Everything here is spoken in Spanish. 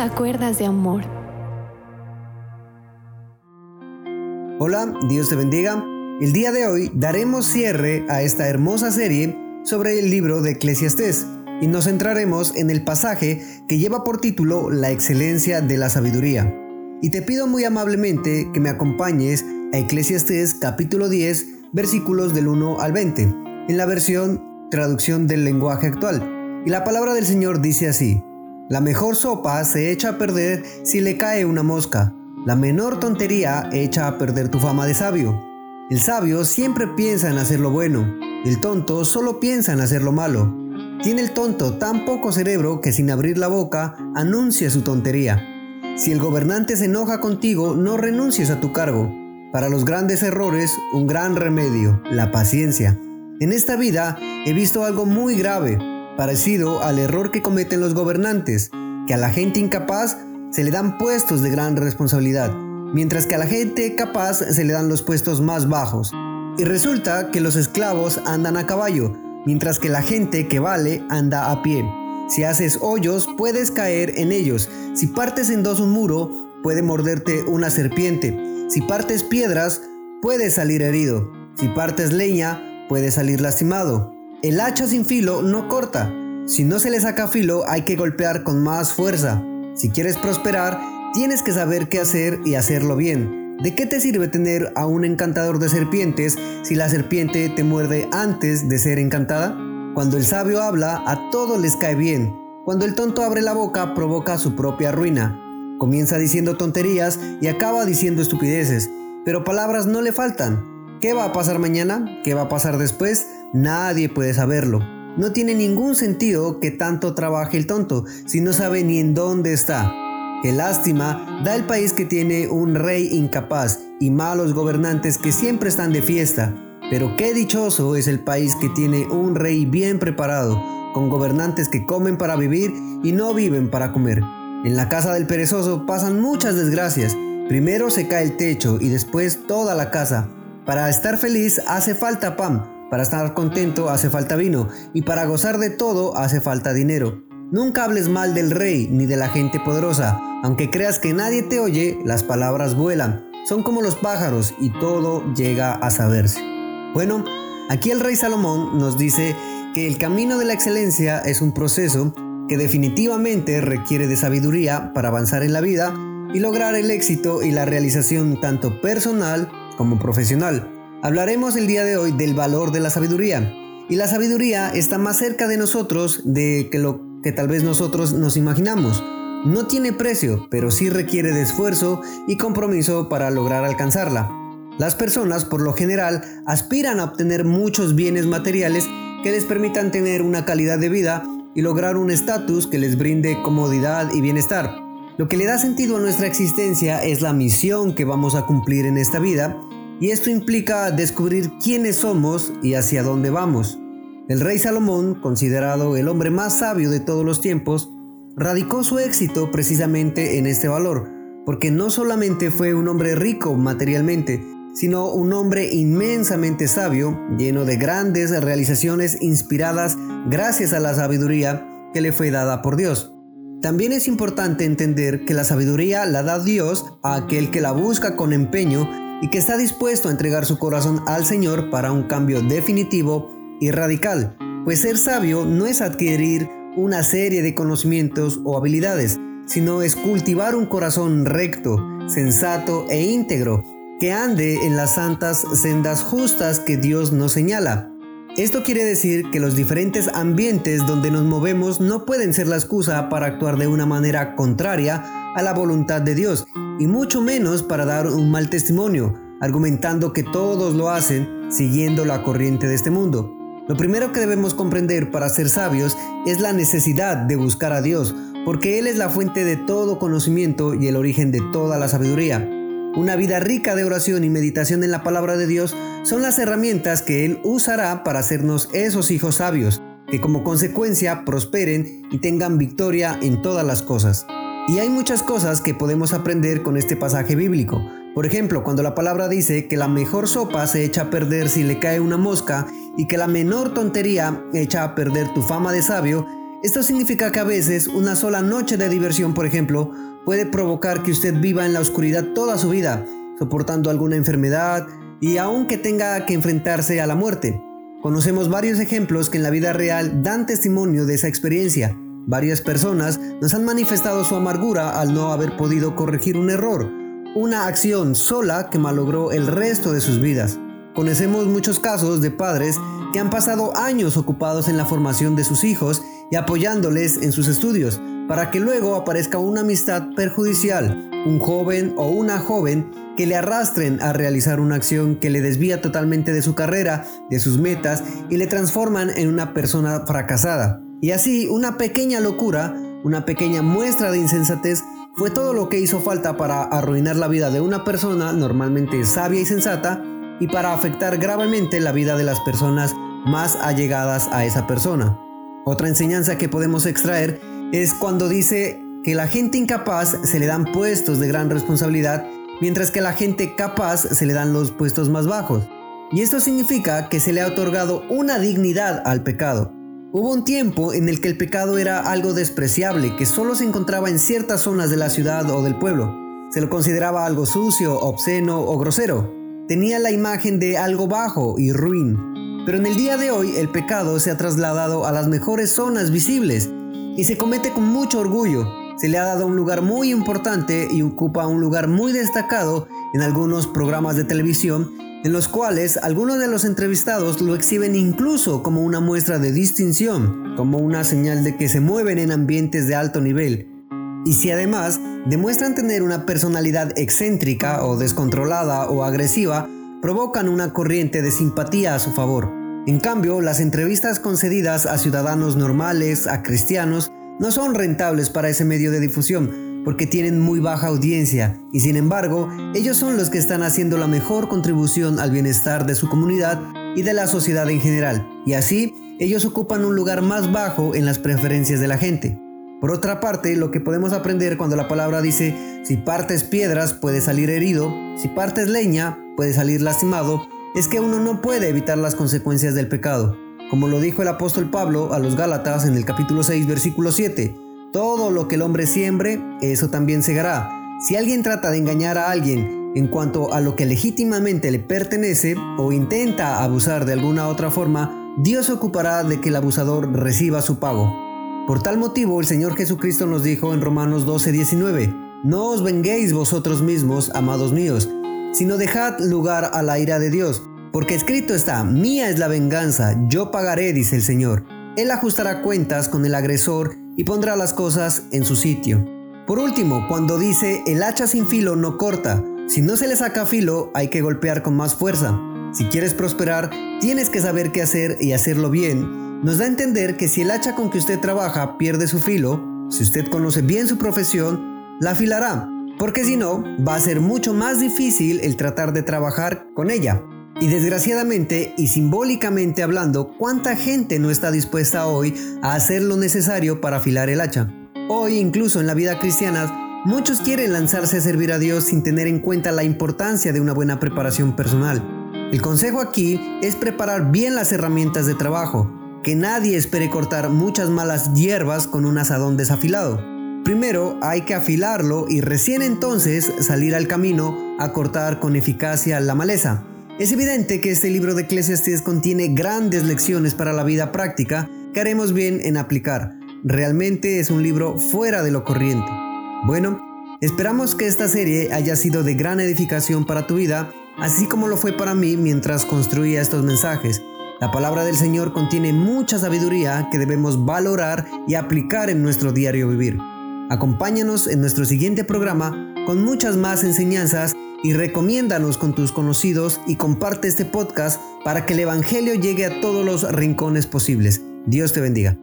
a Cuerdas de Amor. Hola, Dios te bendiga. El día de hoy daremos cierre a esta hermosa serie sobre el libro de Eclesiastés y nos centraremos en el pasaje que lleva por título La excelencia de la sabiduría. Y te pido muy amablemente que me acompañes a Eclesiastés capítulo 10 versículos del 1 al 20, en la versión traducción del lenguaje actual. Y la palabra del Señor dice así, la mejor sopa se echa a perder si le cae una mosca. La menor tontería echa a perder tu fama de sabio. El sabio siempre piensa en hacer lo bueno. El tonto solo piensa en hacer lo malo. Tiene el tonto tan poco cerebro que sin abrir la boca anuncia su tontería. Si el gobernante se enoja contigo, no renuncies a tu cargo. Para los grandes errores, un gran remedio, la paciencia. En esta vida he visto algo muy grave parecido al error que cometen los gobernantes, que a la gente incapaz se le dan puestos de gran responsabilidad, mientras que a la gente capaz se le dan los puestos más bajos. Y resulta que los esclavos andan a caballo, mientras que la gente que vale anda a pie. Si haces hoyos, puedes caer en ellos. Si partes en dos un muro, puede morderte una serpiente. Si partes piedras, puedes salir herido. Si partes leña, puedes salir lastimado. El hacha sin filo no corta. Si no se le saca filo hay que golpear con más fuerza. Si quieres prosperar, tienes que saber qué hacer y hacerlo bien. ¿De qué te sirve tener a un encantador de serpientes si la serpiente te muerde antes de ser encantada? Cuando el sabio habla, a todos les cae bien. Cuando el tonto abre la boca, provoca su propia ruina. Comienza diciendo tonterías y acaba diciendo estupideces, pero palabras no le faltan. ¿Qué va a pasar mañana? ¿Qué va a pasar después? Nadie puede saberlo. No tiene ningún sentido que tanto trabaje el tonto si no sabe ni en dónde está. Qué lástima da el país que tiene un rey incapaz y malos gobernantes que siempre están de fiesta. Pero qué dichoso es el país que tiene un rey bien preparado, con gobernantes que comen para vivir y no viven para comer. En la casa del perezoso pasan muchas desgracias. Primero se cae el techo y después toda la casa. Para estar feliz hace falta pan, para estar contento hace falta vino, y para gozar de todo hace falta dinero. Nunca hables mal del rey ni de la gente poderosa, aunque creas que nadie te oye, las palabras vuelan, son como los pájaros y todo llega a saberse. Bueno, aquí el rey Salomón nos dice que el camino de la excelencia es un proceso que definitivamente requiere de sabiduría para avanzar en la vida y lograr el éxito y la realización tanto personal como profesional. Hablaremos el día de hoy del valor de la sabiduría. Y la sabiduría está más cerca de nosotros de que lo que tal vez nosotros nos imaginamos. No tiene precio, pero sí requiere de esfuerzo y compromiso para lograr alcanzarla. Las personas, por lo general, aspiran a obtener muchos bienes materiales que les permitan tener una calidad de vida y lograr un estatus que les brinde comodidad y bienestar. Lo que le da sentido a nuestra existencia es la misión que vamos a cumplir en esta vida y esto implica descubrir quiénes somos y hacia dónde vamos. El rey Salomón, considerado el hombre más sabio de todos los tiempos, radicó su éxito precisamente en este valor, porque no solamente fue un hombre rico materialmente, sino un hombre inmensamente sabio, lleno de grandes realizaciones inspiradas gracias a la sabiduría que le fue dada por Dios. También es importante entender que la sabiduría la da Dios a aquel que la busca con empeño y que está dispuesto a entregar su corazón al Señor para un cambio definitivo y radical, pues ser sabio no es adquirir una serie de conocimientos o habilidades, sino es cultivar un corazón recto, sensato e íntegro, que ande en las santas sendas justas que Dios nos señala. Esto quiere decir que los diferentes ambientes donde nos movemos no pueden ser la excusa para actuar de una manera contraria a la voluntad de Dios, y mucho menos para dar un mal testimonio, argumentando que todos lo hacen siguiendo la corriente de este mundo. Lo primero que debemos comprender para ser sabios es la necesidad de buscar a Dios, porque Él es la fuente de todo conocimiento y el origen de toda la sabiduría. Una vida rica de oración y meditación en la palabra de Dios son las herramientas que Él usará para hacernos esos hijos sabios, que como consecuencia prosperen y tengan victoria en todas las cosas. Y hay muchas cosas que podemos aprender con este pasaje bíblico. Por ejemplo, cuando la palabra dice que la mejor sopa se echa a perder si le cae una mosca y que la menor tontería echa a perder tu fama de sabio, Esto significa que a veces una sola noche de diversión, por ejemplo, puede provocar que usted viva en la oscuridad toda su vida, soportando alguna enfermedad y aunque tenga que enfrentarse a la muerte. Conocemos varios ejemplos que en la vida real dan testimonio de esa experiencia. Varias personas nos han manifestado su amargura al no haber podido corregir un error, una acción sola que malogró el resto de sus vidas. Conocemos muchos casos de padres que han pasado años ocupados en la formación de sus hijos y apoyándoles en sus estudios, para que luego aparezca una amistad perjudicial, un joven o una joven que le arrastren a realizar una acción que le desvía totalmente de su carrera, de sus metas y le transforman en una persona fracasada. Y así, una pequeña locura, una pequeña muestra de insensatez fue todo lo que hizo falta para arruinar la vida de una persona normalmente sabia y sensata y para afectar gravemente la vida de las personas más allegadas a esa persona. Otra enseñanza que podemos extraer es cuando dice que la gente incapaz se le dan puestos de gran responsabilidad, mientras que la gente capaz se le dan los puestos más bajos. Y esto significa que se le ha otorgado una dignidad al pecado. Hubo un tiempo en el que el pecado era algo despreciable, que solo se encontraba en ciertas zonas de la ciudad o del pueblo. Se lo consideraba algo sucio, obsceno o grosero. Tenía la imagen de algo bajo y ruin. Pero en el día de hoy el pecado se ha trasladado a las mejores zonas visibles y se comete con mucho orgullo. Se le ha dado un lugar muy importante y ocupa un lugar muy destacado en algunos programas de televisión en los cuales algunos de los entrevistados lo exhiben incluso como una muestra de distinción, como una señal de que se mueven en ambientes de alto nivel. Y si además demuestran tener una personalidad excéntrica o descontrolada o agresiva, provocan una corriente de simpatía a su favor. En cambio, las entrevistas concedidas a ciudadanos normales, a cristianos, no son rentables para ese medio de difusión, porque tienen muy baja audiencia y sin embargo ellos son los que están haciendo la mejor contribución al bienestar de su comunidad y de la sociedad en general, y así ellos ocupan un lugar más bajo en las preferencias de la gente. Por otra parte, lo que podemos aprender cuando la palabra dice, si partes piedras puede salir herido, si partes leña puede salir lastimado, es que uno no puede evitar las consecuencias del pecado. Como lo dijo el apóstol Pablo a los Gálatas en el capítulo 6, versículo 7, lo que el hombre siembre, eso también segará. Si alguien trata de engañar a alguien en cuanto a lo que legítimamente le pertenece o intenta abusar de alguna otra forma, Dios se ocupará de que el abusador reciba su pago. Por tal motivo, el Señor Jesucristo nos dijo en Romanos 12:19, No os venguéis vosotros mismos, amados míos, sino dejad lugar a la ira de Dios, porque escrito está, mía es la venganza, yo pagaré, dice el Señor. Él ajustará cuentas con el agresor y pondrá las cosas en su sitio. Por último, cuando dice el hacha sin filo no corta, si no se le saca filo hay que golpear con más fuerza. Si quieres prosperar, tienes que saber qué hacer y hacerlo bien. Nos da a entender que si el hacha con que usted trabaja pierde su filo, si usted conoce bien su profesión, la afilará, porque si no, va a ser mucho más difícil el tratar de trabajar con ella. Y desgraciadamente y simbólicamente hablando, ¿cuánta gente no está dispuesta hoy a hacer lo necesario para afilar el hacha? Hoy, incluso en la vida cristiana, muchos quieren lanzarse a servir a Dios sin tener en cuenta la importancia de una buena preparación personal. El consejo aquí es preparar bien las herramientas de trabajo, que nadie espere cortar muchas malas hierbas con un asadón desafilado. Primero hay que afilarlo y recién entonces salir al camino a cortar con eficacia la maleza. Es evidente que este libro de Eclesiastes contiene grandes lecciones para la vida práctica que haremos bien en aplicar. Realmente es un libro fuera de lo corriente. Bueno, esperamos que esta serie haya sido de gran edificación para tu vida, así como lo fue para mí mientras construía estos mensajes. La palabra del Señor contiene mucha sabiduría que debemos valorar y aplicar en nuestro diario vivir. Acompáñanos en nuestro siguiente programa con muchas más enseñanzas y recomiéndanos con tus conocidos y comparte este podcast para que el Evangelio llegue a todos los rincones posibles. Dios te bendiga.